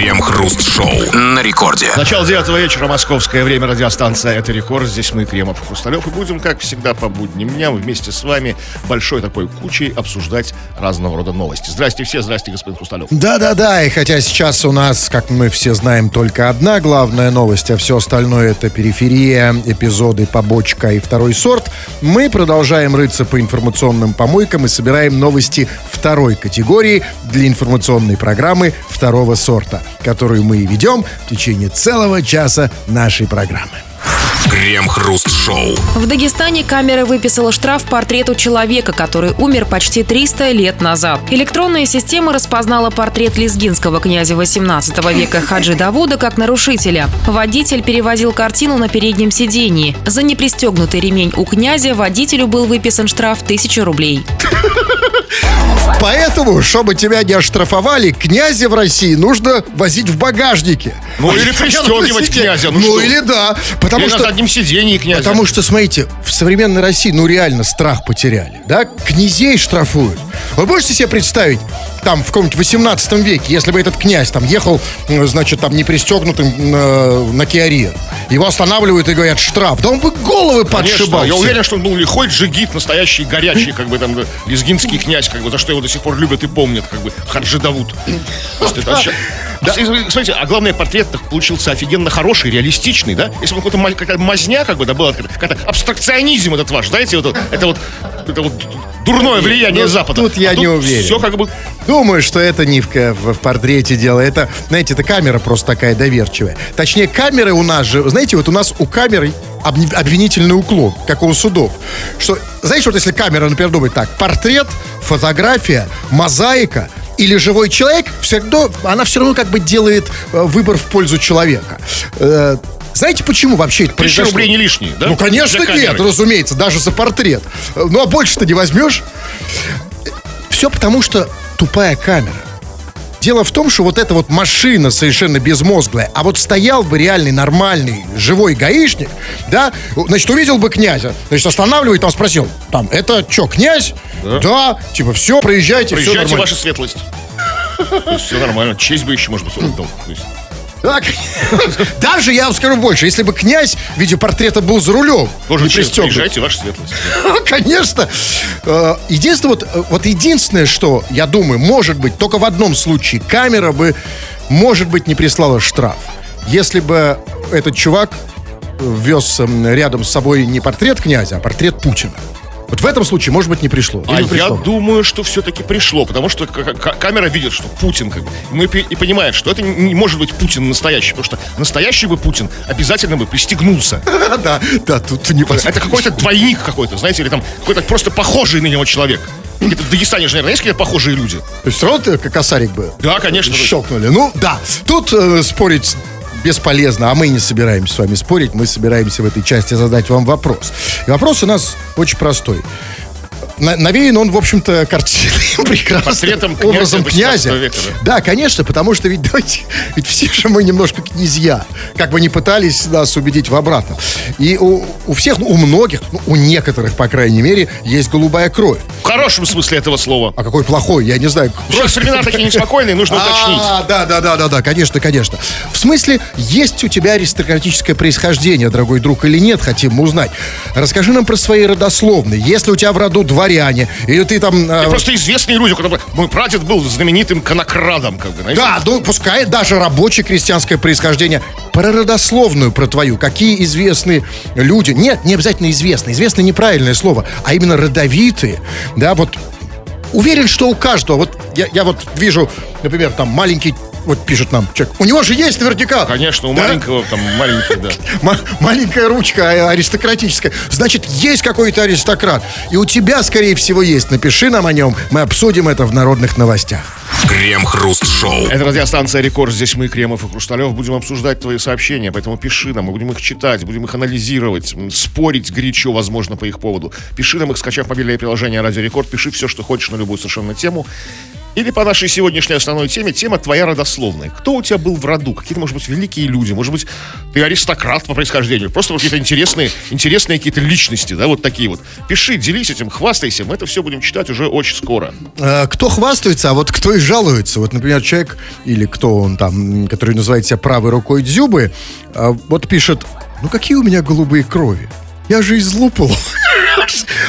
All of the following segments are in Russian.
Крем-хруст-шоу на рекорде. Начало девятого вечера, московское время, радиостанция «Это рекорд». Здесь мы, Кремов и Хрусталев, и будем, как всегда, по будним дням вместе с вами большой такой кучей обсуждать разного рода новости. Здрасте все, здрасте, господин Хрусталев. Да-да-да, и хотя сейчас у нас, как мы все знаем, только одна главная новость, а все остальное это периферия, эпизоды, побочка и второй сорт, мы продолжаем рыться по информационным помойкам и собираем новости второй категории для информационной программы второго сорта, которую мы и ведем в течение целого часа нашей программы. Крем-хруст-шоу. В Дагестане камера выписала штраф портрету человека, который умер почти 300 лет назад. Электронная система распознала портрет лезгинского князя 18 века Хаджи Давуда как нарушителя. Водитель перевозил картину на переднем сидении. За непристегнутый ремень у князя водителю был выписан штраф 1000 рублей. Поэтому, чтобы тебя не оштрафовали, князя в России нужно возить в багажнике. Ну, или пристегивать князя, ну Ну, что? или да. Потому Или на что заднем сидении князя. Потому что, смотрите, в современной России, ну реально страх потеряли, да? Князей штрафуют. Вы можете себе представить, там, в каком-нибудь 18 веке, если бы этот князь там ехал, значит, там, не пристегнутым э, на Киаре, его останавливают и говорят, штраф. Да он бы головы Конечно, подшибал. я уверен, что он был лихой джигит, настоящий, горячий, как бы там э, лезгинский князь, как бы за что его до сих пор любят и помнят, как бы Хаджи Давуд. Просто это вообще- А, и, Смотрите, а главное, портрет получился офигенно хороший, реалистичный, да? Если бы какая-то мазня, как бы, да, была, какая-то абстракционизм этот ваш, знаете, вот, это вот, это вот дурное влияние ну, Запада. тут я А не уверен. Все как бы Думаю, что это не в, в- в портрете дело. Это, знаете, это камера просто такая доверчивая. Точнее, камеры у нас же, знаете, вот у нас у камеры обвинительный уклон, как у судов. Что, знаете, вот если камера, например, думает так, портрет, фотография, мозаика или живой человек, всегда, она все равно как бы делает э, выбор в пользу человека. Э, знаете, почему вообще это тысяча произошло? рублей не лишние, да? Ну, конечно, нет, разумеется, даже за портрет. Ну, а больше-то не возьмешь. Все потому, что тупая камера. Дело в том, что вот эта вот машина совершенно безмозглая, а вот стоял бы реальный, нормальный, живой гаишник, да, значит, увидел бы князя, значит, останавливает, там спросил, там, это что, князь? Да. типа, все, проезжайте, все Приезжайте, нормально. ваша светлость. Все нормально. Честь бы еще, может быть, отдал. То есть, Так. Даже я вам скажу больше, если бы князь в виде портрета был за рулем, Тоже не пристегнут, Приезжайте, ваша светлость. Конечно. Э, Единственное, вот, э, вот единственное, что, я думаю, может быть, только в одном случае камера бы, может быть, не прислала штраф. Если бы этот чувак вез эм, рядом с собой не портрет князя, а портрет Путина. Вот в этом случае, может быть, не пришло. А Или я пришло. думаю, что все-таки пришло, потому что камера видит, что Путин как бы, и, пи- и понимает, что это не может быть Путин настоящий, потому что настоящий бы Путин обязательно бы пристегнулся. Да, да, тут не Это какой-то двойник какой-то, знаете, или там какой-то просто похожий на него человек. Где-то в Дагестане же, наверное, есть какие-то похожие люди? То есть все равно ты как косарик бы Да, конечно. щелкнули. Ну, да. Тут э, спорить бесполезно, а мы не собираемся с вами спорить, мы собираемся в этой части задать вам вопрос. И вопрос у нас очень простой. На- навеян он, в общем-то, картиной прекрасным образом 18 князя. века, да? конечно, потому что ведь, давайте, ведь все же мы немножко князья, как бы не пытались нас убедить в обратном. И у, у всех, ну, у многих, ну, у некоторых, по крайней мере, есть голубая кровь. В хорошем смысле этого слова. А какой плохой, я не знаю. Сейчас времена такие неспокойные, нужно уточнить. А, да, да, да, да, да, конечно, конечно. В смысле, есть у тебя аристократическое происхождение, дорогой друг, или нет, хотим мы узнать. Расскажи нам про свои родословные. Если у тебя в роду дворяне, или ты там... э, И просто известные люди, которые... Мой прадед был знаменитым конокрадом, как бы, знаете? да, ну, пускай даже рабочее крестьянское происхождение. Про родословную, про твою. Какие известные люди. Нет, не обязательно известные. Известные неправильное слово, а именно родовитые. Да, вот уверен, что у каждого. Вот я, я вот вижу, например, там маленький, вот пишет нам человек. У него же есть наверняка. Конечно, у Да? маленького там маленький, да. Ма- маленькая ручка а- аристократическая. Значит, есть какой-то аристократ. И у тебя, скорее всего, есть. Напиши нам о нем. Мы обсудим это в народных новостях. Крем-хруст-шоу. Это радиостанция «Рекорд». Здесь мы, Кремов и Хрусталев, будем обсуждать твои сообщения, поэтому пиши нам, мы будем их читать, будем их анализировать, спорить горячо, возможно, по их поводу. Пиши нам их, скачав мобильное приложение «Радио Рекорд», пиши все, что хочешь на любую совершенно тему. Или по нашей сегодняшней основной теме, тема твоя родословная. Кто у тебя был в роду? Какие-то, может быть, великие люди? Может быть, ты аристократ по происхождению? Просто какие-то интересные, интересные какие-то личности, да, вот такие вот. Пиши, делись этим, хвастайся. Мы это все будем читать уже очень скоро. Э, Кто хвастается, а вот кто и жалуется. Вот, например, человек, или кто он там, который называет себя правой рукой Дзюбы, э, вот пишет, ну какие у меня голубые крови? Я же из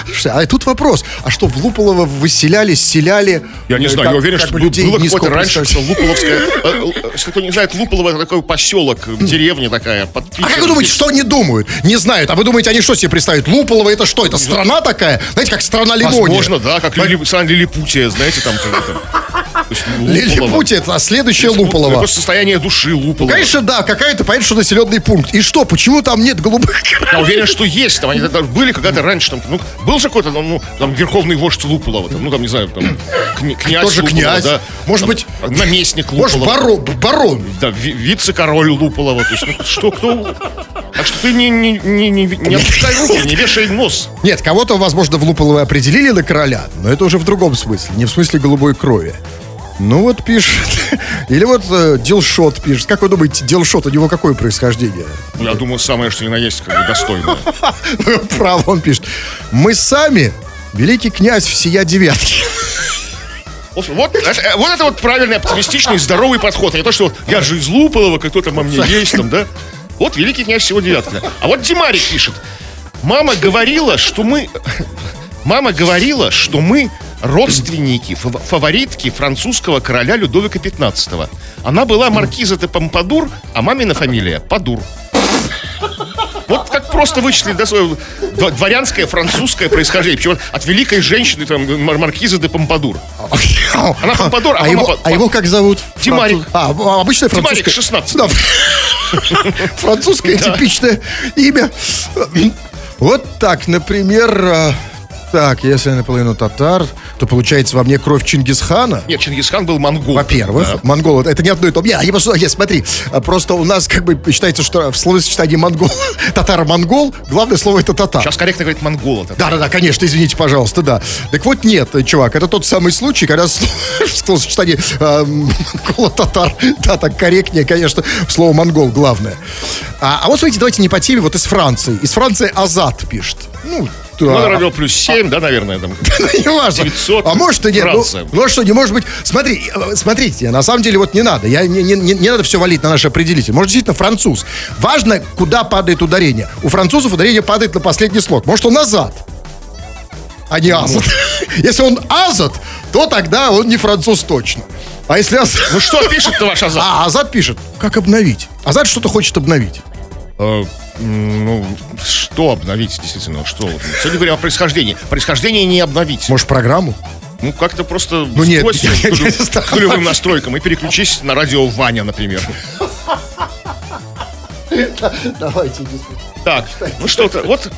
Луполова. Слушай, А тут вопрос, а что, в Луполово выселяли, селяли? Я не э, знаю, я уверен, что было какое-то раньше, что? Луполовское... э, э, Если кто не знает, Луполово это такой поселок, деревня такая, А как вы думаете, что они думают? Не знают. А вы думаете, они что себе представят? Луполово это что? Это страна такая? Знаете, как страна Лимония? Возможно, да, как страна Лилипутия, знаете, там Луполово. Лилипутия, это следующее Это Луполово. Просто состояние души Луполова. Конечно, да, какая-то, понятно, что населенный пункт. И что, почему там нет голубых Я уверен, что есть. Там они там были когда-то раньше. Там, ну, был же какой-то, ну, ну, там, верховный вождь Луполова. Там, ну, там, не знаю, там, кня- князь Тоже Луполова, князь. да. Может Там, быть- наместник Может, Луполова. барон, барон. Да, ви- вице-король Луполова. То есть, ну, что, кто... Так что ты не, не, не, не, не опускай руки, не вешай нос. Нет, кого-то, возможно, в Луполово определили на короля, но это уже в другом смысле, не в смысле голубой крови. Ну вот пишет. Или вот э, Дилшот пишет. Как вы думаете, Дилшот, у него какое происхождение? Я думаю, самое, что ни на есть, как бы достойное. Право, он пишет. Мы сами великий князь всея девятки. Вот, вот, это, вот это вот правильный, оптимистичный, здоровый подход. А не то, что вот я же из Луполова, кто там о мне есть, там, да? Вот великий князь всего девятка. А вот Димарик пишет. Мама говорила, что мы... Мама говорила, что мы родственники, фав- фаворитки французского короля Людовика XV. Она была маркиза де Помпадур, а мамина фамилия Падур. Вот как просто вычислить да, свое дво- дворянское французское происхождение. Причем от великой женщины, там, мар- маркиза де Помпадур. Она Помпадур, а а, его, а его как зовут? Тимарик. Француз- А, м, обычное Тимарик, французское. 16. Да. Французское типичное имя. Вот так, например, э, так, если я наполовину татар, то получается во мне кровь Чингисхана. Нет, Чингисхан был монгол. Во-первых, Да. монгол это не одно и то. Они просто, нет, смотри, а, просто у нас как бы считается, что в словосочетании монгол, татаро-монгол, главное слово это татар. Сейчас корректно говорить монгола. Да, да, да, конечно, извините, пожалуйста, да. Так вот, нет, чувак, это тот самый случай, когда сло- в словосочетании э, монголо-татар, да, так корректнее, конечно, слово монгол главное. А, а вот смотрите, давайте не по теме, вот из Франции. Из Франции Азат пишет. Ну, Ну, да. наверное, плюс 7, да, наверное, там. Не важно. 900, А может и нет. Ну, Франция. ну а что, не может быть. Смотри, э, смотрите, на самом деле вот не надо. Я, не, не, не- надо все валить на наш определитель. Может, действительно француз. Важно, куда падает ударение. У французов ударение падает на последний слог. Может, он назад. А не азат. Если он азат, то тогда он не француз точно. А если азат... Ну что пишет-то ваш Азат? А, Азат пишет, как обновить? Азат что-то хочет обновить. Э, Ну, что обновить, действительно, что? Сегодня говорим о происхождении. Происхождение не обновить. Может, программу? Ну, как-то просто Ну, нет, я- я к нулевым настройкам и переключись на радио Ваня, например. Давайте. Так, ну что-то, вот,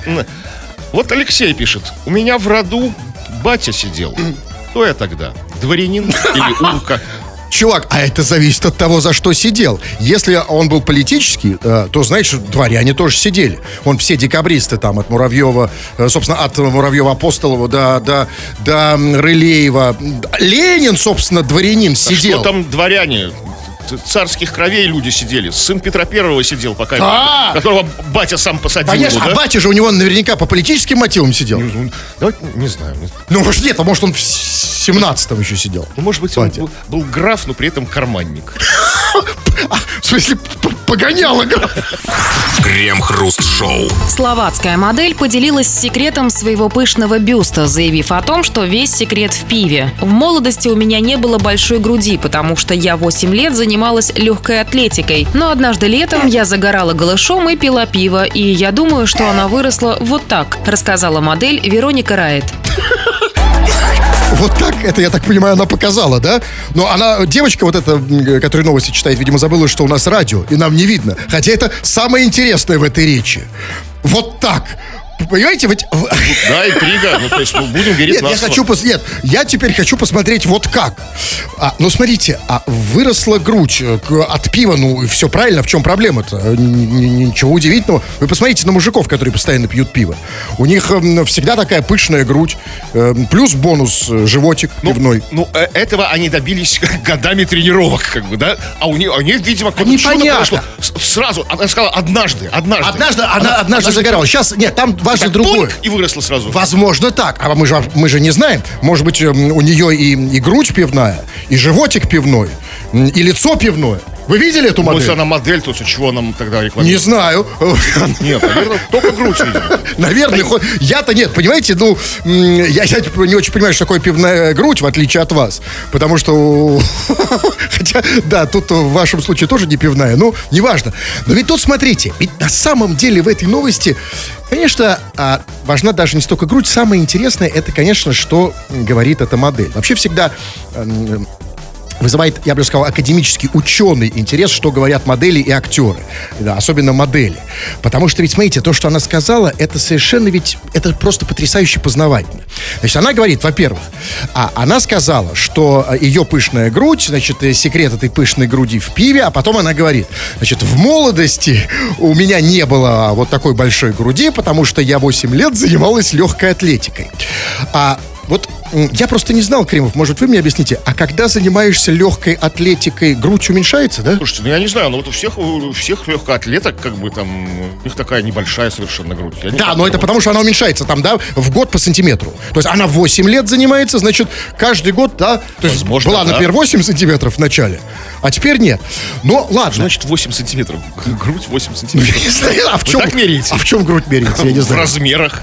вот Алексей пишет. У меня в роду батя сидел. Кто я тогда? Дворянин или урка? Чувак, а это зависит от того, за что сидел. Если он был политический, э, то, знаешь, дворяне тоже сидели. Он все декабристы там, от Муравьева, э, собственно, от Муравьева Апостолова до, до, до Рылеева. Ленин, собственно, дворянин сидел. Что там дворяне? Царских кровей люди сидели. Сын Петра Первого сидел, пока А! которого батя сам посадил. Конечно, его, а да? батя же у него наверняка по политическим мотивам сидел. Ну, Давайте, не знаю. Ну, может, нет, а может, он в 17-м еще сидел. Ну, может быть, он Батя. был, был граф, но при этом карманник. А, в смысле, п- погоняло. Крем-хруст-шоу. Словацкая модель поделилась секретом своего пышного бюста, заявив о том, что весь секрет в пиве. В молодости у меня не было большой груди, потому что я 8 лет занималась легкой атлетикой. Но однажды летом я загорала голышом и пила пиво, и я думаю, что она выросла вот так, рассказала модель Вероника Райт. Вот так, это, я так понимаю, она показала, да? Но она, девочка вот эта, которая новости читает, видимо, забыла, что у нас радио, и нам не видно. Хотя это самое интересное в этой речи. Вот так. Понимаете, ведь... в- Да, интрига. Ну, то есть, ну, будем верить Нет, я хочу пос... Нет, я теперь хочу посмотреть вот как. А, ну, смотрите, а выросла грудь э, от пива, ну, все правильно, в чем проблема-то? Н- Ничего удивительного. Вы посмотрите на мужиков, которые постоянно пьют пиво. У них эм, всегда такая пышная грудь, эм, плюс бонус э, животик пивной. Ну, э, этого они добились годами тренировок, как бы, да? А у них, у них видимо, какое-то чудо произошло. Сразу, она сказала, однажды, однажды. Однажды, она, однажды загоралась. Сейчас, нет, там важно Так, другое. пуньк, и выросла сразу. Возможно так. А мы же, мы же не знаем. Может быть, эм, у нее и, и грудь пивная, и животик пивной, и лицо пивное. Вы видели эту Ну, модель? если она модель, то с чего нам тогда Не рекламируют? знаю. Нет, наверное, только грудь видимо. Наверное, хоть- я-то нет, понимаете, ну, я, я не очень понимаю, что такое пивная грудь, в отличие от вас. Потому что, хотя, да, тут в вашем случае тоже не пивная, ну, неважно. Но ведь тут, смотрите, ведь на самом деле в этой новости, конечно, а, важна даже не столько грудь, самое интересное, это, конечно, что говорит эта модель. Вообще всегда вызывает, я бы сказал, академический ученый интерес, что говорят модели и актеры. Да, особенно модели. Потому что ведь, смотрите, то, что она сказала, это совершенно ведь, это просто потрясающе познавательно. Значит, она говорит, во-первых, а, она сказала, что а, ее пышная грудь, значит, э, секрет этой пышной груди в пиве, а потом она говорит, значит, в молодости у меня не было вот такой большой груди, потому что я 8 лет занималась легкой атлетикой. А вот я просто не знал, Кремов, может, вы мне объясните, а когда занимаешься легкой атлетикой, грудь уменьшается, да? Слушайте, ну я не знаю, но вот у всех, у всех легкоатлеток, как бы там, у них такая небольшая совершенно грудь. Я Да, но это вот. потому, что она уменьшается там, да, в год по сантиметру. То есть она 8 лет занимается, значит, каждый год, да, то есть Возможно, была, да. например, 8 сантиметров в начале, а теперь нет. Но ладно. Значит, 8 сантиметров. Грудь 8 сантиметров. Не знаю, а в Вы чем, так меряете? а в чем грудь меряется, я не В знаю. размерах.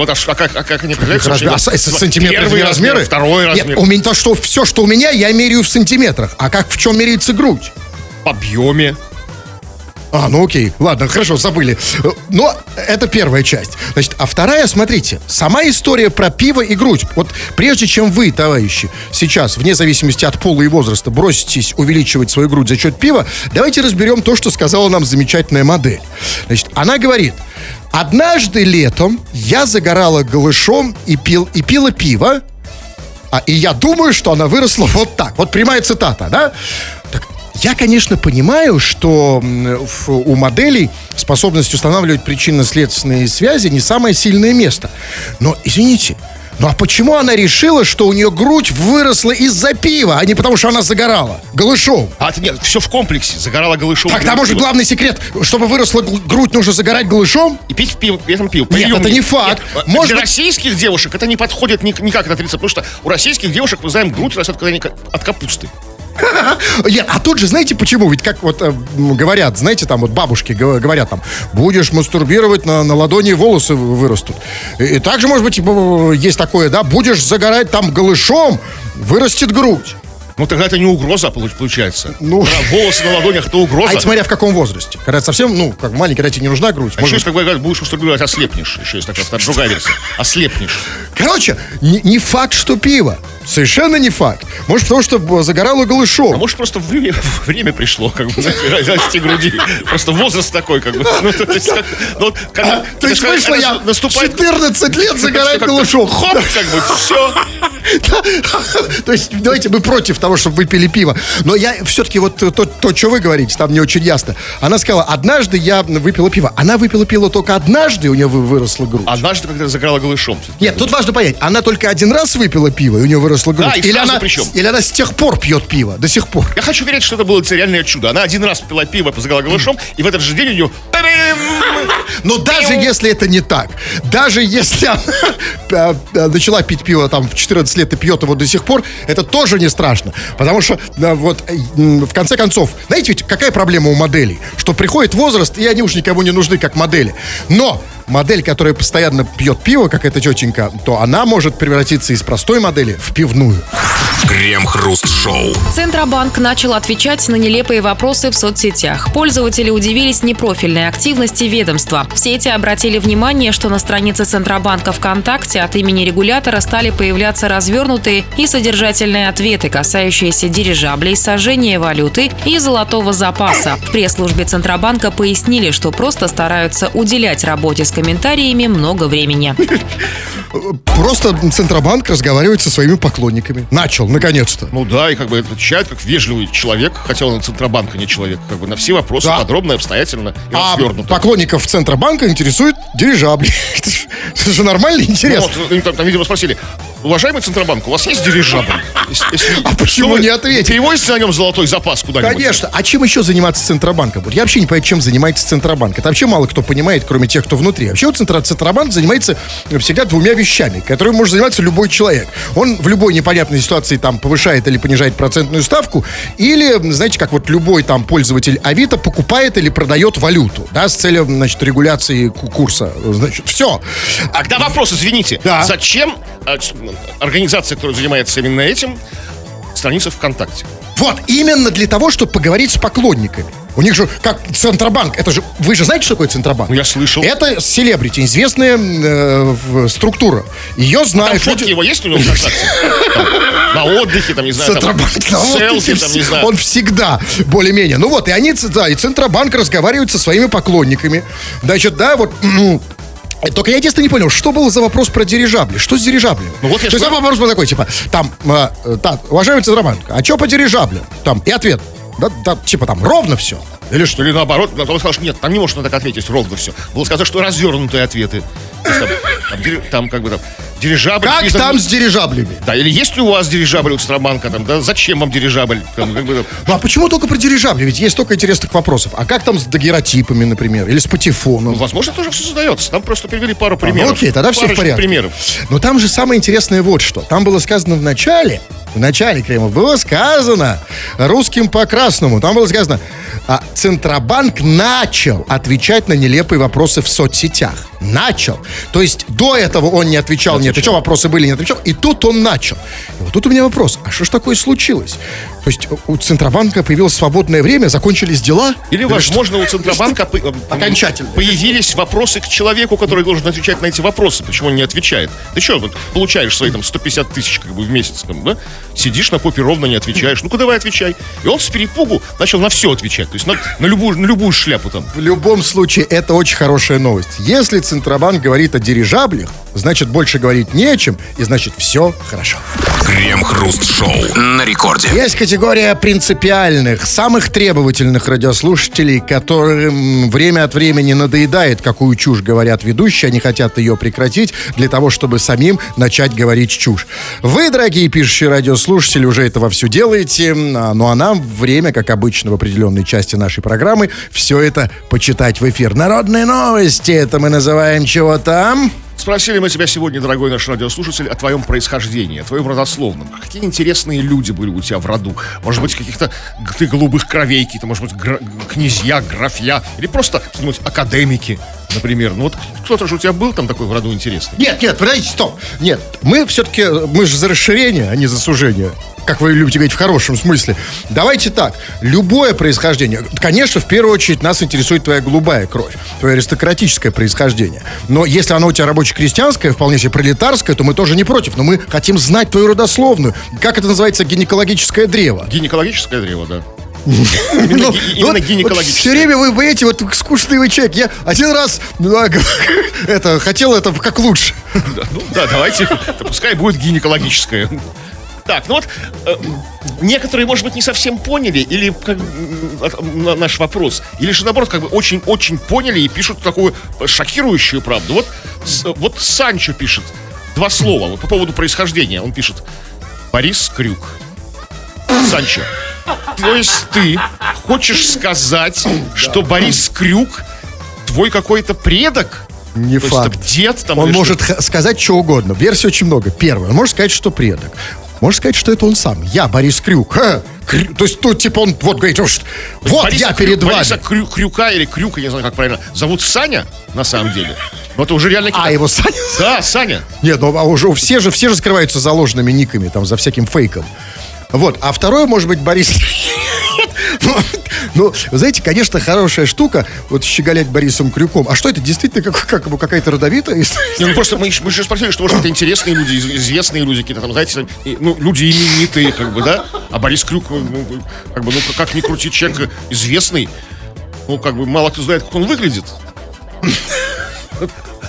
Вот а, а как, а как они определяются? размеров? А, сантиметры Первый размер, размеры? второй размер. Нет, у меня то, что все, что у меня, я меряю в сантиметрах. А как в чем меряется грудь? По объеме. А, ну окей, ладно, хорошо, забыли. Но это первая часть. Значит, а вторая, смотрите, сама история про пиво и грудь. Вот прежде чем вы, товарищи, сейчас, вне зависимости от пола и возраста, броситесь увеличивать свою грудь за счет пива, давайте разберем то, что сказала нам замечательная модель. Значит, она говорит, однажды летом я загорала голышом и, пил, и пила пиво, а, и я думаю, что она выросла вот так. Вот прямая цитата, да? Я, конечно, понимаю, что в- у моделей способность устанавливать причинно-следственные связи не самое сильное место. Но, извините, ну а почему она решила, что у нее грудь выросла из-за пива, а не потому, что она загорала голышом? А это нет, все в комплексе. Загорала голышом. Так, там может пиво. главный секрет, чтобы выросла грудь, нужно загорать голышом? И пить пиво, при этом пиво. Нет, это не факт. Нет, Может для российских девушек это не подходит ни- никак на 30, потому что у российских девушек, мы знаем, грудь растет когда от капусты. Нет, а тут же, знаете почему? Ведь как вот э, говорят, знаете, там вот бабушки гов- говорят там, будешь мастурбировать, на, на ладони волосы вы- вырастут. И, и также, может быть, э, есть такое, да, будешь загорать там голышом, вырастет грудь. Ну тогда это не угроза получ- получается. Ну. Когда волосы на ладонях, это угроза. А это смотря в каком возрасте. Когда совсем, ну, как маленький, когда тебе не нужна грудь. А еще может бы, говорят, будешь мастурбировать, ослепнешь. Еще есть такая другая версия. Ослепнешь. Короче, не, не факт, что пиво. Совершенно не факт. Может, потому что б, загорала голышом. А может, просто время, время пришло, как бы, расти груди. Просто возраст такой, как бы. Ну, то есть, как, ну, вот, когда- То есть когда вышло я наступает... 14 лет загорать голышом. Хоп, как бы, все. То есть, давайте мы против того, чтобы вы пили пиво. Но я все-таки вот то, то, что вы говорите, там не очень ясно. Она сказала, однажды я выпила пиво. Она выпила пиво только однажды, у нее вы- выросла грудь. Однажды, когда загорала голышом. Нет, тут важно понять, она только один раз выпила пиво, и у нее выросла грудь. Да, и или, она, причем. или она с тех пор пьет пиво, до сих пор. Я хочу верить, что это было реальное чудо. Она один раз пила пиво, позагала голышом, и в этот же день у нее... Но даже если это не так, даже если она э, э, начала пить пиво там в 14 лет и пьет его до сих пор, это тоже не страшно. Потому что вот э, м, в конце концов, знаете ведь какая проблема у моделей? Что приходит возраст, и они уж никому не нужны как модели. Но модель, которая постоянно пьет пиво, как эта тетенька, то она может превратиться из простой модели в пивную. Крем-хруст-шоу. Центробанк начал отвечать на нелепые вопросы в соцсетях. Пользователи удивились непрофильной активности ведомства. В сети обратили внимание, что на странице Центробанка ВКонтакте от имени регулятора стали появляться развернутые и содержательные ответы, касающиеся дирижаблей, сожжения валюты и золотого запаса. В пресс-службе Центробанка пояснили, что просто стараются уделять работе с комментариями много времени. Просто Центробанк разговаривает со своими поклонниками. Начал, наконец-то. Ну да, и как бы отвечает как вежливый человек, хотя он Центробанка не человек, как бы на все вопросы Да. подробно, обстоятельно и А развернуто. поклонников Центробанка интересует дирижабли. Это Это же нормально и Ну, интересно. вот, им там, там, видимо, спросили, уважаемый Центробанк, у вас есть дирижабль? Если- А почему не ответить? Перевозите на нем золотой запас куда-нибудь? Конечно. А чем еще заниматься Центробанком? Вот я вообще не понимаю, чем занимается Центробанк. Это вообще мало кто понимает, кроме тех, кто внутри. Вообще вот Центробанк занимается всегда двумя вещами, которыми может заниматься любой человек. Он в любой непонятной ситуации там повышает или понижает процентную ставку, или, знаете, как вот любой там пользователь Авито покупает или продает валюту, да, с целью, значит, регуляции ку- курса. Значит, все. А когда вопрос, извините, Да. зачем ч- организация, которая занимается именно этим, страница ВКонтакте? Вот, именно для того, чтобы поговорить с поклонниками. У них же, как Центробанк, это же, вы же знаете, что такое Центробанк? Ну, я слышал. Это селебрити, известная э, в- структура. Ее Там знают фотки люди. его есть у него? Там, На отдыхе, там, не знаю, там, Центробанк на отдыхе там, не знаю. Он всегда более-менее. Ну вот, и они, да, и Центробанк разговаривают со своими поклонниками. Значит, да, вот... м, Только я единственное не понял, что был за вопрос про дирижабли? Что с дирижаблями? Ну вот я То есть вопрос был такой, типа, там, э, э, так, уважаемый Центробанк, а что по дирижаблям? Там, и ответ, да, да, типа там, ровно все. Или что? Или наоборот, он сказал, что нет, там не может он так ответить ровно все. Было сказано, что развернутые ответы. Есть Там, там там как бы там дирижабль. Как признан- там с дирижаблями? Да, или есть ли у вас дирижабль у Центробанка, там, да, зачем вам дирижабль? Там, как бы, там, Ну а почему только про дирижабли? Ведь есть столько интересных вопросов. А как там с дагеротипами, например? Или с патефоном? ну, возможно, тоже все задается. Там просто привели пару А, примеров. ну окей, тогда все в порядке. примеров. Но там же самое интересное вот что. Там было сказано в начале, в начале, Кремов, было сказано русским по красному. Там было сказано, а, Центробанк начал отвечать на нелепые вопросы в соцсетях. Начал. То есть до этого он не отвечал, не отвечал, вопросы были, не отвечал. И тут он начал. И вот тут у меня вопрос, а что ж такое случилось? То есть у Центробанка появилось свободное время, закончились дела? Или, возможно, у Центробанка Окончательно. появились вопросы к человеку, который должен отвечать на эти вопросы. Почему он не отвечает? Ты что, вот получаешь свои там 150 тысяч как бы в месяц, бы, да? Сидишь на попе ровно, не отвечаешь. Ну-ка давай отвечай. И он с перепугу начал на все отвечать. То есть на, на любую, на любую шляпу там. В любом случае, это очень хорошая новость. Если Центробанк говорит о дирижаблях, значит, больше говорить не о чем, и значит, все хорошо. Крем-хруст-шоу на рекорде. Есть категория принципиальных, самых требовательных радиослушателей, которым время от времени надоедает, какую чушь говорят ведущие, они хотят ее прекратить для того, чтобы самим начать говорить чушь. Вы, дорогие пишущие радиослушатели, уже это вовсю делаете, а, ну а нам время, как обычно, в определенной части нашей программы, все это почитать в эфир. Народные новости, это мы называем чего там? Спросили мы тебя сегодня, дорогой наш радиослушатель, о твоем происхождении, о твоем родословном. Какие интересные люди были у тебя в роду? Может быть, каких-то ты голубых кровей, какие-то, может быть, гра- князья, графья, или просто кто-нибудь академики, например. Ну вот кто-то же у тебя был там такой в роду интересный. Нет, нет, подождите, стоп. Нет, мы все-таки, мы же за расширение, а не за сужение. Как вы любите говорить в хорошем смысле. Давайте так. Любое происхождение. Конечно, в первую очередь нас интересует твоя голубая кровь. Твое аристократическое происхождение. Но если оно у тебя рабоче-крестьянское, вполне себе пролетарское, то мы тоже не против. Но мы хотим знать твою родословную. Как это называется гинекологическое древо? Гинекологическое древо, да. Именно, Ну, ги- именно вот- гинекологическое. Вот все время вы понимаете, вот скучный вы человек. Я один раз ну, а, это, хотел это как лучше. Да, ну да, давайте, да пускай будет гинекологическое. Так, ну вот, э, некоторые, может быть, не совсем поняли, или как, на- наш вопрос, или же, наоборот, как бы очень-очень поняли и пишут такую шокирующую правду. Вот, с- вот Санчо пишет два слова вот по поводу происхождения. Он пишет «Борис Крюк». Санчо, то есть ты хочешь сказать, что Борис Крюк твой какой-то предок? Не То есть, факт. там дед там Он что? может х- сказать что угодно. Версий очень много. Первое, он может сказать, что предок. Может сказать, что это он сам. Я, Борис Крюк. Ха, Крю- То есть, тут, типа, он вот говорит, «Уж, вот Бориса я Крю- перед вами. Бориса Крю- Крюка или Крюка, я не знаю, как правильно, зовут Саня, на самом деле. Ну, это уже реально А, его Саня? Да, Саня. Нет, ну а уже все же, все же скрываются заложенными никами, там, за всяким фейком. Вот, а второе, может быть, Борис... Ну, ну, знаете, конечно, хорошая штука, вот щеголять Борисом Крюком. А что это, действительно, как, как, какая-то родовитая? Не, ну просто мы, мы же спросили, что, может, это интересные люди, из- известные люди, какие-то там, знаете, ну, люди именитые, как бы, да? А Борис Крюк, ну, как бы, ну, как ни крути, человек известный, ну, как бы, мало кто знает, как он выглядит.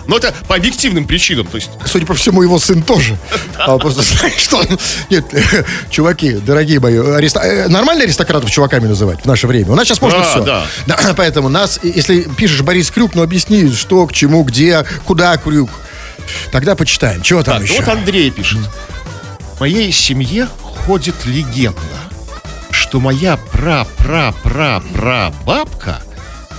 Но это по объективным причинам, то есть... Судя по всему, его сын тоже. А, просто что... Нет, чуваки, дорогие мои, ариста- э, нормально аристократов чуваками называть в наше время? У нас сейчас можно Да, все. да. Поэтому нас, если пишешь Борис Крюк, ну объясни, что, к чему, где, куда Крюк. Тогда почитаем. Чего там Так, еще? вот Андрей пишет. В моей семье ходит легенда, что моя пра-пра-пра-пра-бабка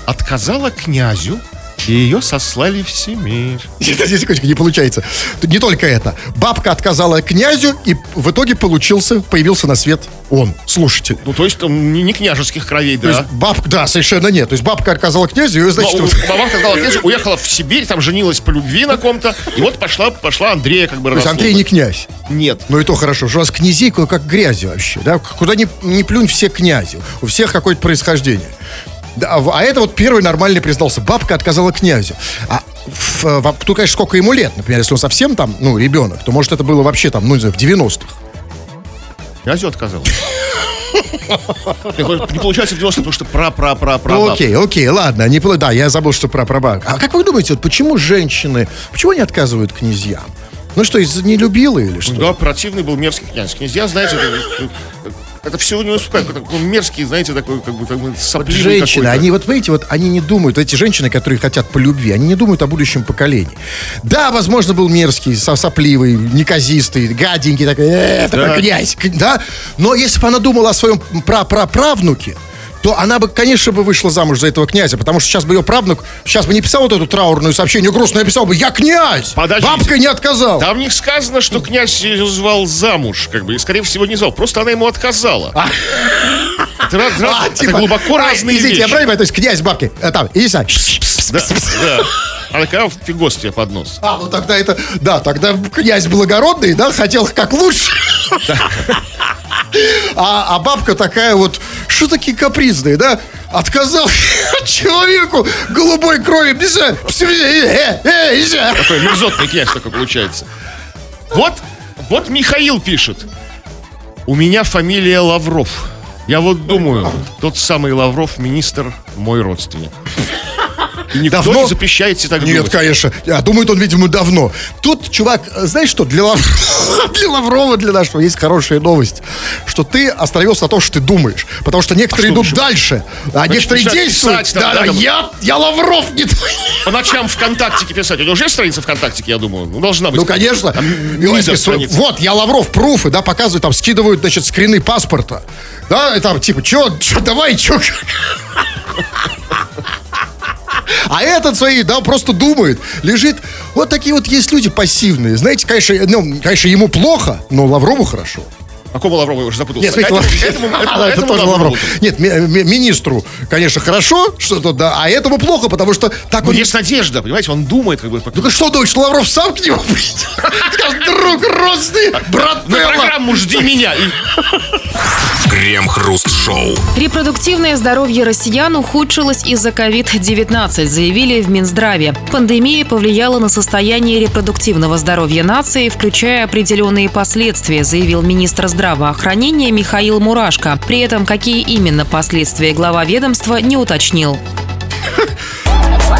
отказала князю, и ее сослали в. Нет, Здесь, секундочку, не получается. Не только это. Бабка отказала князю, и в итоге получился, появился на свет он, слушатель. Ну, то есть, там не, не княжеских кровей, То да. есть бабка, да, совершенно нет. То есть бабка отказала князю, и, Но значит, у- вот- бабка сказала, князю, уехала в Сибирь, там женилась по любви на ком-то, и вот пошла, пошла Андрея как бы то есть Андрей не князь. Нет. Ну и то хорошо, что у нас князей как грязи вообще, да? Куда ни, ни плюнь, все князи. У всех какое-то происхождение. Да, а а это вот первый нормальный признался. Бабка отказала князю. А в, э, в- тут, конечно, сколько ему лет. Например, если он совсем там, ну, ребенок, то, может, это было вообще там, ну, не знаю, в 90-х. Князю отказал. Не получается в 90 потому что пра-пра-пра-пра. Ну, окей, окей, ладно. Не, да, я забыл, что прабабку. А как вы думаете, вот почему женщины, почему они отказывают князьям? Ну что, из-за не любила или что? Да, противный был мерзкий князь. Князья, знаете, это, все не успевает. Такой мерзкий, знаете, такой, как бы, Вот сопливый женщины, какой-то. они вот, видите, вот они не думают, эти женщины, которые хотят по любви, они не думают о будущем поколении. Да, возможно, был мерзкий, со- сопливый, неказистый, гаденький такой, э, такой Да. князь, да. Но если бы она думала о своем пра-пра-правнуке, то она бы, конечно, бы вышла замуж за этого князя, потому что сейчас бы ее правнук, сейчас бы не писал вот эту траурную сообщение грустное, писал бы, я князь! Подождите. Бабка не отказал! Там не сказано, что князь ее звал замуж, как бы, и, скорее всего, не звал. Просто она ему отказала. Это, ra- ra- А, это типа, глубоко а, разные Извините, я вещи. правильно понимаю, то есть князь бабки, э, там, иди сюда. Да, да. Она такая, «А, фигос тебе под нос. А, ну тогда это, да, тогда князь благородный, да, хотел как лучше. А, а бабка такая вот, что такие капризные, да? Отказал человеку голубой крови. Э, э, бежа. Такой мерзотный князь такой получается. Вот, вот Михаил пишет. У меня фамилия Лавров. Я вот думаю, тот самый Лавров министр мой родственник. И никто Давно? не запрещает себе так Нет, думать. конечно. А думает он, видимо, давно. Тут, чувак, э, знаешь что, для, Лав- для Лаврова, для нашего есть хорошая новость, что ты остановился на том, что ты думаешь. Потому что некоторые что идут еще? дальше, а некоторые начинают действуют. писать Да, да, да, я, я Лавров не твой. По ночам ВКонтактике писать. У него уже есть страница ВКонтактике, я думаю? Ну, должна быть. Ну, конечно. Там И он мизер такой, страница. Вот, я Лавров, пруфы, да, показывают, там, скидывают, значит, скрины паспорта. Да, и там, типа, чё, чё, давай, чё. А этот свои, да, просто думает, лежит. Вот такие вот есть люди пассивные. Знаете, конечно, ну, конечно, ему плохо, но Лаврову хорошо. Какому Лаврову я уже запутался? Нет, смотрите, Этому- этому- этому- это тоже Лаврову. Лавров. Нет, ми- ми- министру, конечно, хорошо, что-то, да, а этому плохо, потому что так Ну, он... есть надежда, понимаете, он думает, как бы. Ну-ка что думаешь, что Лавров сам к нему придет? Скажет, друг, родственник, брат На Телла». программу «Жди меня». Крем-хруст-шоу. Репродуктивное здоровье россиян ухудшилось из-за COVID-19, заявили в Минздраве. Пандемия повлияла на состояние репродуктивного здоровья нации, включая определенные последствия, заявил министр здравоохранения Михаил Мурашко. При этом какие именно последствия глава ведомства не уточнил.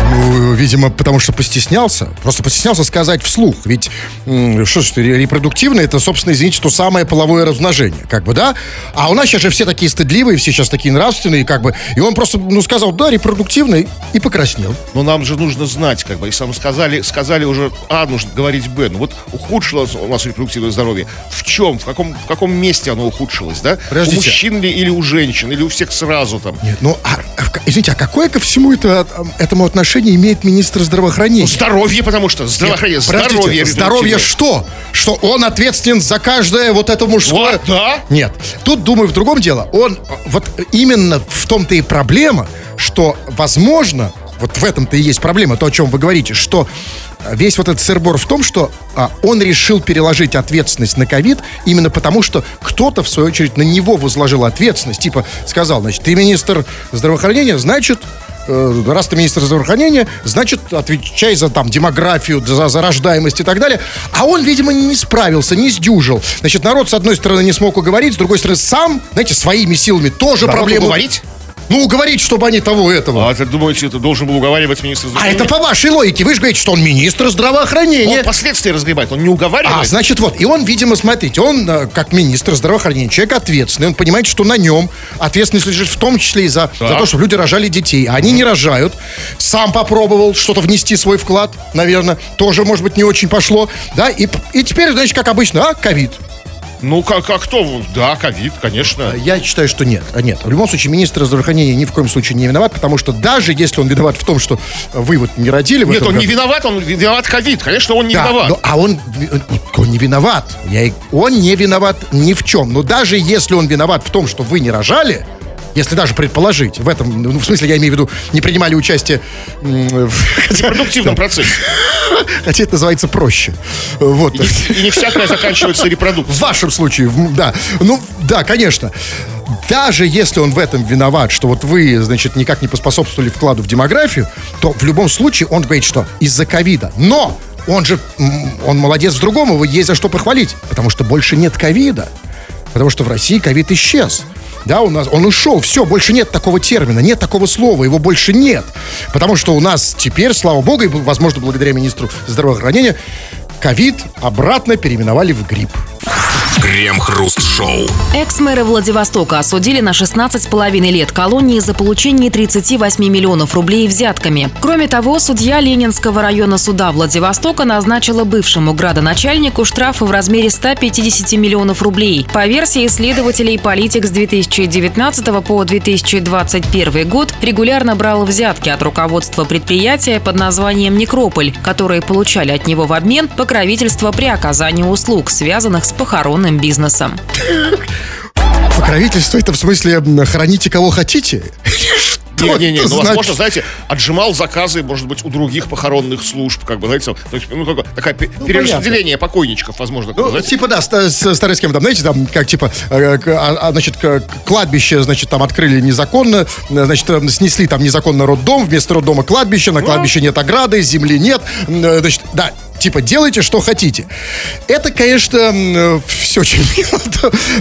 Ну, видимо, потому что постеснялся. Просто постеснялся сказать вслух. Ведь, что ж, репродуктивное, это, собственно, извините, то самое половое размножение. Как бы, да? А у нас сейчас же все такие стыдливые, все сейчас такие нравственные, как бы. И он просто, ну, сказал, да, репродуктивный, и покраснел. Но нам же нужно знать, как бы, если нам сказали, сказали уже А, нужно говорить Б. Ну вот ухудшилось у нас репродуктивное здоровье. В чем? В каком, в каком месте оно ухудшилось, да? Подождите. У мужчин ли или у женщин, или у всех сразу там? Нет, ну, а, а извините, а какое ко всему это, от- этому отношение имеет министр здравоохранения? Ну, здоровье, потому что здравоохранение, Нет, подождите, здоровье. здоровье репродуктивное. что? Что он ответственен за каждое вот это мужское... Вот, да. Нет, тут, думаю, в другом дело. Он, э, вот именно в том-то и проблема, что, возможно, вот в этом-то и есть проблема, то, о чем вы говорите, что весь вот этот сырбор в том, что а, он решил переложить ответственность на ковид именно потому, что кто-то, в свою очередь, на него возложил ответственность. Типа сказал, значит, ты министр здравоохранения, значит, э, раз ты министр здравоохранения, значит, отвечай за там демографию, за, за рождаемость и так далее. А он, видимо, не справился, не сдюжил. Значит, народ, с одной стороны, не смог уговорить, с другой стороны, сам, знаете, своими силами тоже Народ проблему... уговорить? Ну, уговорить, чтобы они того этого. А ты думаете, это должен был уговаривать министр А здравоохранения? это по вашей логике. Вы же говорите, что он министр здравоохранения. Он последствия разгребает, он не уговаривает. А, значит, вот, и он, видимо, смотрите, он, э, как министр здравоохранения, человек ответственный, он понимает, что на нем ответственность лежит в том числе и за, за то, что люди рожали детей, а они не рожают. Сам попробовал что-то внести свой вклад, наверное, тоже, может быть, не очень пошло, да, и, и теперь, значит, как обычно, а, ковид. Ну, как, как кто? Да, ковид, конечно. Я считаю, что нет. А, Нет. В любом случае, министр здравоохранения ни в коем случае не виноват, потому что даже если он виноват в том, что вы вот не родили Нет, он не году- виноват, он виноват ковид. Конечно, он не Да, виноват. ну, а он, он не виноват. Я, он не виноват ни в чем. Но даже если он виноват в том, что вы не рожали, если даже предположить, в этом, ну, в смысле, я имею в виду, не принимали участие в- В хотя, продуктивном процессе. хотя это называется проще. Вот. И, и не всякое заканчивается В репродукцией. вашем случае, в- да. Ну, да, конечно. Даже если он в этом виноват, что вот вы, значит, никак не поспособствовали вкладу в демографию, то в любом случае он говорит, что из-за ковида. Но он же, он молодец в другом, его есть за что похвалить. Потому что больше нет ковида. Потому что в России ковид исчез. Да, у нас он ушел, все, больше нет такого термина, нет такого слова, его больше нет. Потому что у нас теперь, слава богу, и, возможно, благодаря министру здравоохранения, ковид обратно переименовали в грипп. Крем-хруст-шоу. Экс-мэра Владивостока осудили на 16,5 лет колонии за получение 38 миллионов рублей взятками. Кроме того, судья Ленинского района суда Владивостока назначила бывшему градоначальнику штрафы в размере 150 миллионов рублей. По версии следователей, политик с 2019 по 2021 год регулярно брал взятки от руководства предприятия под названием «Некрополь», которые получали от него в обмен покровительство при оказании услуг, связанных с похоронным бизнесом. Покровительство это в смысле храните кого хотите? Что Не-не-не, это ну, значит? возможно, знаете, отжимал заказы, может быть, у других похоронных служб, как бы, знаете, то есть, ну, как такая пе- перераспределение покойничков, возможно. Ну, знаете. типа, да, ста- с- схемы, там, знаете, там, как, типа, э, а, а, значит, кладбище, значит, там открыли незаконно, э, значит, снесли там незаконно роддом, вместо роддома кладбище, на кладбище нет ограды, земли нет, э, значит, да, типа, делайте, что хотите. Это, конечно, все очень мило,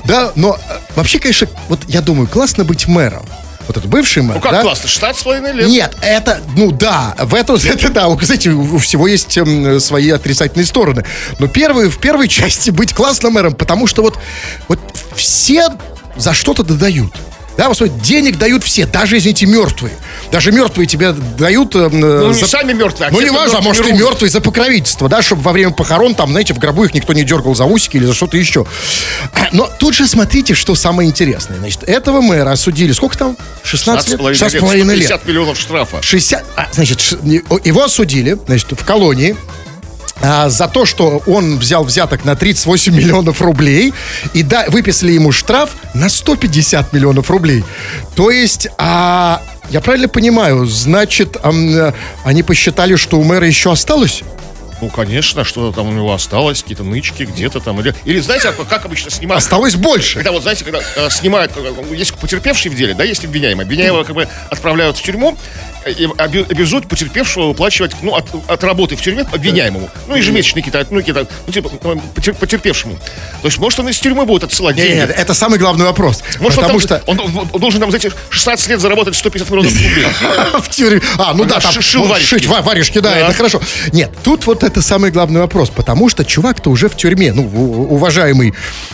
да, но вообще, конечно, вот я думаю, классно быть мэром. Вот этот бывший мэр, Ну, как да? классно, 16,5 лет. Нет, это, ну да, в эту, это да, вы знаете, у всего есть эм, свои отрицательные стороны. Но первый, в первой части быть классным мэром, потому что вот, вот все за что-то додают. Да, вот смотрите, денег дают все, даже, извините, мертвые. Даже мертвые тебе дают... эм, Ну, не за- сами мертвые, а ну, те, не важно, а может, и мертвые за покровительство, да, чтобы во время похорон, там, знаете, в гробу их никто не дергал за усики или за что-то еще. А, Но тут же смотрите, что самое интересное. Значит, этого мэра осудили, сколько там? 16 лет? 16,5 лет, лет. 150 миллионов штрафа. 60, а, значит, не- его осудили, значит, в колонии а, за то, что он взял взяток на 38 миллионов рублей и да, выписали ему штраф на 150 миллионов рублей. То есть, а, я правильно понимаю, значит, э, они посчитали, что у мэра еще осталось? Ну, конечно, что там у него осталось, какие-то нычки где-то там. Или, или знаете, как, обычно снимают? Осталось больше. Когда вот, знаете, когда э, снимают, э, есть потерпевший в деле, да, есть обвиняемый. Обвиняемого как бы отправляют в тюрьму обязуют потерпевшего выплачивать, ну, от, от работы в тюрьме обвиняемому. Ну, ежемесячные какие-то, ну, какие-то, ну, типа, э, потер- потерпевшему. То есть, может, он из тюрьмы будет отсылать деньги. нет, это самый главный вопрос. Может, он, потому там- что... он, он- он должен там за эти 16 лет заработать 150 миллионов рублей. В тюрьме. А, ну Он да, там шил варежки. шить ва- варежки, да, это хорошо. Нет, тут вот это самый главный вопрос, потому что чувак-то уже в тюрьме, ну, уважаемый,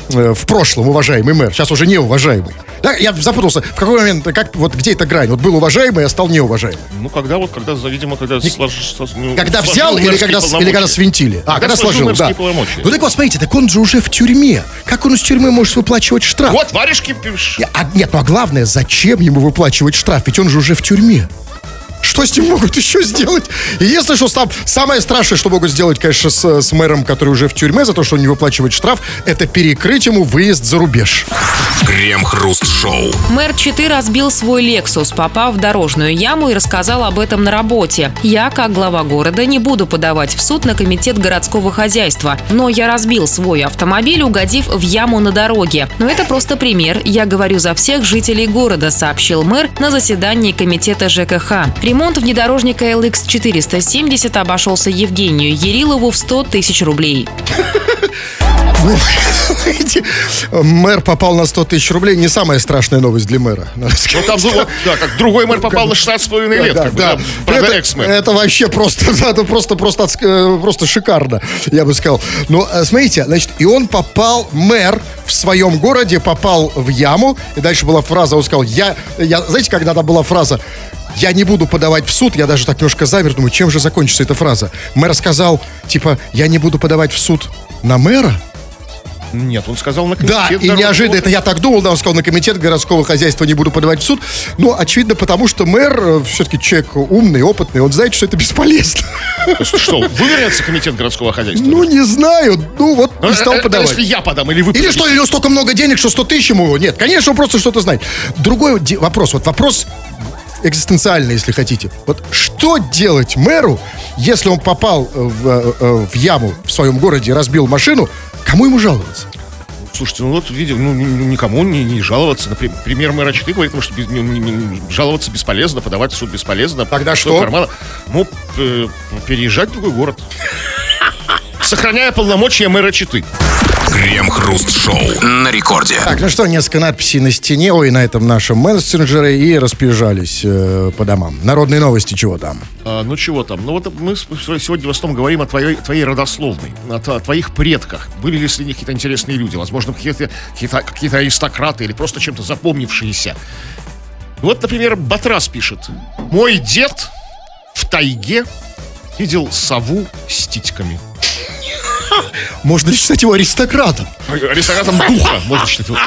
э, в прошлом уважаемый мэр, сейчас уже неуважаемый. Да, я запутался, в какой момент, как, вот где эта грань? Вот был уважаемый, а стал неуважаемый. Ну, когда вот, когда, видимо, когда слож- со- ну, Когда сложил взял или когда, или когда свинтили? А, когда сложил сложил, да. полномочия. Ну так вот, смотрите, так он же уже в тюрьме. Как он из тюрьмы может выплачивать штраф? Вот, варежки пишешь. А, нет, ну а главное, зачем ему выплачивать штраф? Ведь он же уже в тюрьме. Что с ним могут еще сделать? Единственное, что сам, самое страшное, что могут сделать, конечно, с, с мэром, который уже в тюрьме за то, что он не выплачивает штраф, это перекрыть ему выезд за рубеж. Крем-хруст-шоу. Мэр Читы разбил свой «Лексус», попав в дорожную яму и рассказал об этом на работе. «Я, как глава города, не буду подавать в суд на комитет городского хозяйства, но я разбил свой автомобиль, угодив в яму на дороге. Но это просто пример. Я говорю за всех жителей города», сообщил мэр на заседании комитета ЖКХ. Ремонт внедорожника LX 470 обошелся Евгению Ерилову в 100 тысяч рублей. Мэр попал на 100 тысяч рублей. Не самая страшная новость для мэра. надо Ну там, ну, вот, да, как другой мэр попал на 16,5 лет. Да, как бы, да. правда, это, это вообще просто, да, это просто, просто, э, просто шикарно, я бы сказал. Но э, смотрите, значит, и он попал, мэр в своем городе попал в яму, и дальше была фраза, он сказал, я, я знаете, когда там была фраза, я не буду подавать в суд, я даже так немножко замер, думаю, чем же закончится эта фраза. Мэр сказал, типа, я не буду подавать в суд на мэра, Нет, он сказал на комитет. да, и неожиданно, это я так думал, да, он сказал, на комитет городского хозяйства не буду подавать в суд. Но, очевидно, потому что мэр все-таки человек умный, опытный, он знает, что это бесполезно. Что, вывернется комитет городского хозяйства? Ну, не знаю, ну вот Ну, не стал э, э, подавать. Если я подам или вы Или что, или столько много денег, что 100 тысяч ему? Нет, конечно, он просто что-то знает. Другой вопрос, вот вопрос экзистенциальный, если хотите. Вот что делать мэру, если он попал в, э, э, в яму в своем городе и разбил машину, кому ему жаловаться? Слушайте, ну вот видим, ну ни- ни- никому не, не жаловаться. Например, премьер мэра Читы говорит, что без- не- не- жаловаться бесполезно, подавать в суд бесполезно. Тогда Что кармана? Ну, переезжать в другой город. Сохраняя полномочия мэра Читы. Крем-хруст-шоу на рекорде. Так, ну что, несколько надписей на стене, ой, на этом нашем мессенджере, и разбежались э, по домам. Народные новости, чего там? А, ну чего там? Ну вот мы сегодня в основном говорим о твоей, твоей родословной, о, о твоих предках. Были ли среди них какие-то интересные люди? Возможно, какие-то, какие-то, какие-то аристократы или просто чем-то запомнившиеся. Вот, например, Батрас пишет. Мой дед в тайге видел сову с титьками. Можно считать его аристократом? Аристократом духа, можно считать. его.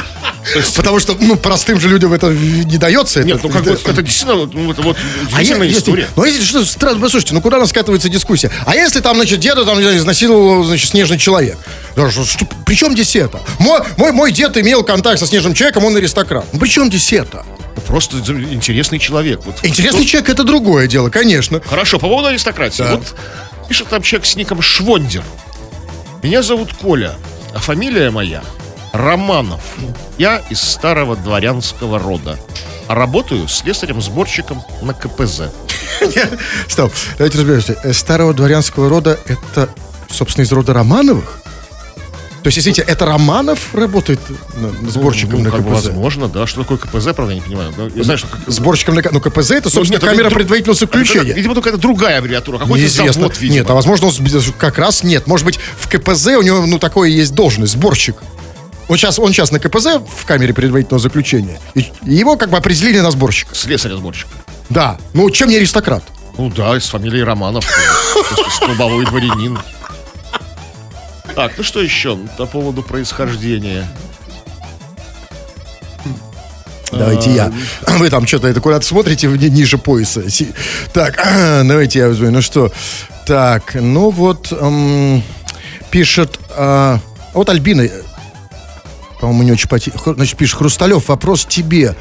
Есть, Потому что, ну, простым же людям это не дается. нет, это, ну как бы это действительно, ну, это вот А я- удивительная если- история. ну, если что, странно, слушайте, ну куда она скатывается дискуссия? А если там, значит, деда там изнасиловал, значит, снежный человек? Что, что- при чем здесь это? Мой, мой, мой дед имел контакт со снежным человеком, он аристократ. Ну, при чем здесь это? Просто интересный человек. Вот. Интересный человек это другое дело, конечно. Хорошо, по поводу аристократии. Да. Вот пишет там человек с ником Швондер. Меня зовут Коля, а фамилия моя Романов. Я из старого дворянского рода. А работаю слесарем-сборщиком на КПЗ. Стоп, давайте разберемся. Э, Старого дворянского рода это, собственно, из рода Романовых? То есть, извините, это Романов работает на- сборщиком ну, на как бы КПЗ? возможно, да. Что такое КПЗ, правда, я не понимаю. Да, Я знаю, что... как- Сборщиком на К- ну, КПЗ это, собственно, нет, это камера друг- предварительного это, заключения. видимо, только это другая аббревиатура. Какой-то завод, видимо. Нет, а возможно, он как раз нет. Может быть, в КПЗ у него, ну, такое есть должность, сборщик. Он сейчас, он сейчас на КПЗ в камере предварительного заключения. И, его как бы определили на сборщика. Слесаря-сборщик. Да. Ну, чем не аристократ? Ну да, с фамилией Романов. Столбовой дворянин. Так, ну что еще по поводу происхождения? Давайте я. Вы там что-то это куда-то смотрите ниже пояса. Так, давайте я возьму. Ну что? Так, ну вот м, пишет. а, вот Альбина, э, по-моему, не очень поти... хр- Значит, пишет Хрусталев, вопрос тебе.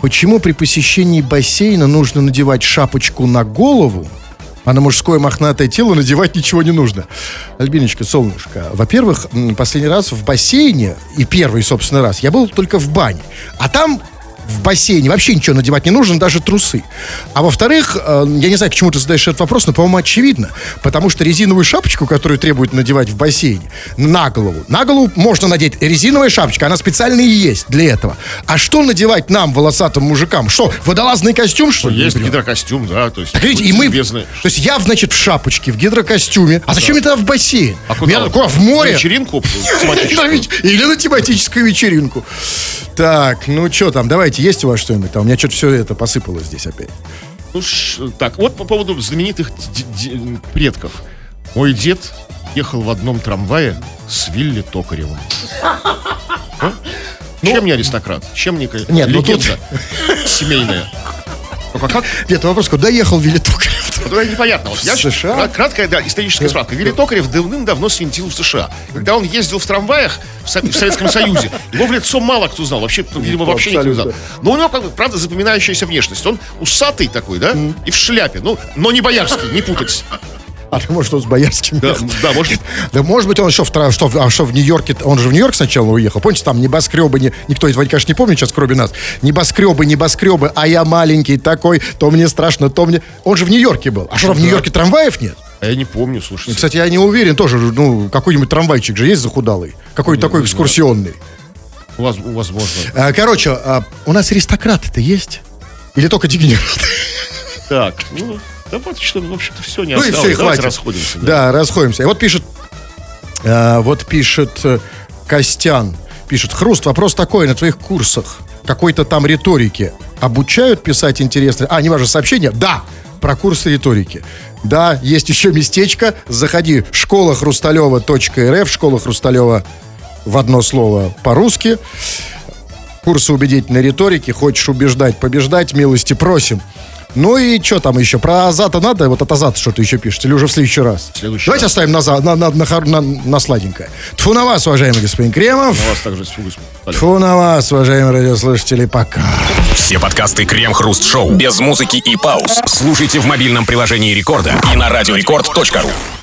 Почему при посещении бассейна нужно надевать шапочку на голову, а на мужское мохнатое тело надевать ничего не нужно. Альбиночка, солнышко, во-первых, последний раз в бассейне, и первый, собственно, раз, я был только в бане. А там в бассейне вообще ничего надевать не нужно, даже трусы. А во-вторых, э, я не знаю, к чему ты задаешь этот вопрос, но, по-моему, очевидно. Потому что резиновую шапочку, которую требуют надевать в бассейне, на голову. На голову можно надеть резиновая шапочка, она специально и есть для этого. А что надевать нам, волосатым мужикам? Что, водолазный костюм, что ли? Есть например? гидрокостюм, да, то есть... Видите, и мы, то есть я, значит, в шапочке, в гидрокостюме. А зачем это в бассейн? А куда? Меня- куда? В На море? вечеринку Да, тематическую? ведь- Или на тематическую вечеринку. Так, ну что там, давайте, есть у вас что-нибудь? Там у меня что-то все это посыпалось здесь опять. Ну, ш- так, вот по поводу знаменитых предков. Мой дед ехал в одном трамвае с Вилли Токаревым. А? Чем не аристократ? Чем не Нет, ну легенда семейная? А как? Нет, вопрос, куда ехал Вилли Токарев? Ну, это непонятно. Вот я В США? крат- Краткая, да, историческая справка. Вилли Токарев давным-давно свинтил в США. Когда он ездил в трамваях в, Со- в Советском Союзе, его в лицо мало кто знал. Вообще, ну, видимо, вообще никто не знал. Но у него, как бы, правда, запоминающаяся внешность. Он усатый такой, да, и в шляпе. Ну, но не боярский, не путать. А может, он с Боярским Да, ехал? да, может. Да может быть, он еще в, что, а что в Нью-Йорке, он же в Нью-Йорк сначала уехал. Помните, там небоскребы, не, никто этого, конечно, не помнит сейчас, кроме нас. Небоскребы, небоскребы, а я маленький такой, то мне страшно, то мне... Он же в Нью-Йорке был. А что, в Нью-Йорке трамваев нет? А я не помню, слушайте. Кстати, я не уверен тоже, ну, какой-нибудь трамвайчик же есть захудалый? Какой-то такой экскурсионный. Воз- Возможно. А, короче, а, у нас аристократы-то есть? Или только дегенераты? Так, ну, да вот что, в общем-то, все не Ну и осталось. все, и Давайте хватит. расходимся. Да, расходимся. И вот пишет, э, вот пишет э, Костян, пишет, Хруст, вопрос такой, на твоих курсах какой-то там риторики обучают писать интересно? А, неважно, сообщение? Да, про курсы риторики. Да, есть еще местечко. Заходи, школа хрусталева.рф, школа Хрусталева в одно слово по-русски. Курсы убедительной риторики. Хочешь убеждать, побеждать, милости просим. Ну и что там еще? Про Азата надо? Вот от Азата что-то еще пишете? Или уже в следующий раз? следующий Давайте раз. оставим на, на, на, на, на- на сладенькое. Тьфу на вас, уважаемый господин Кремов. У вас также с фугой с- Тьфу на вас, уважаемые радиослушатели. Пока. Все подкасты Крем-Хруст Шоу без музыки и пауз. Слушайте в мобильном приложении Рекорда и на радиорекорд.ру.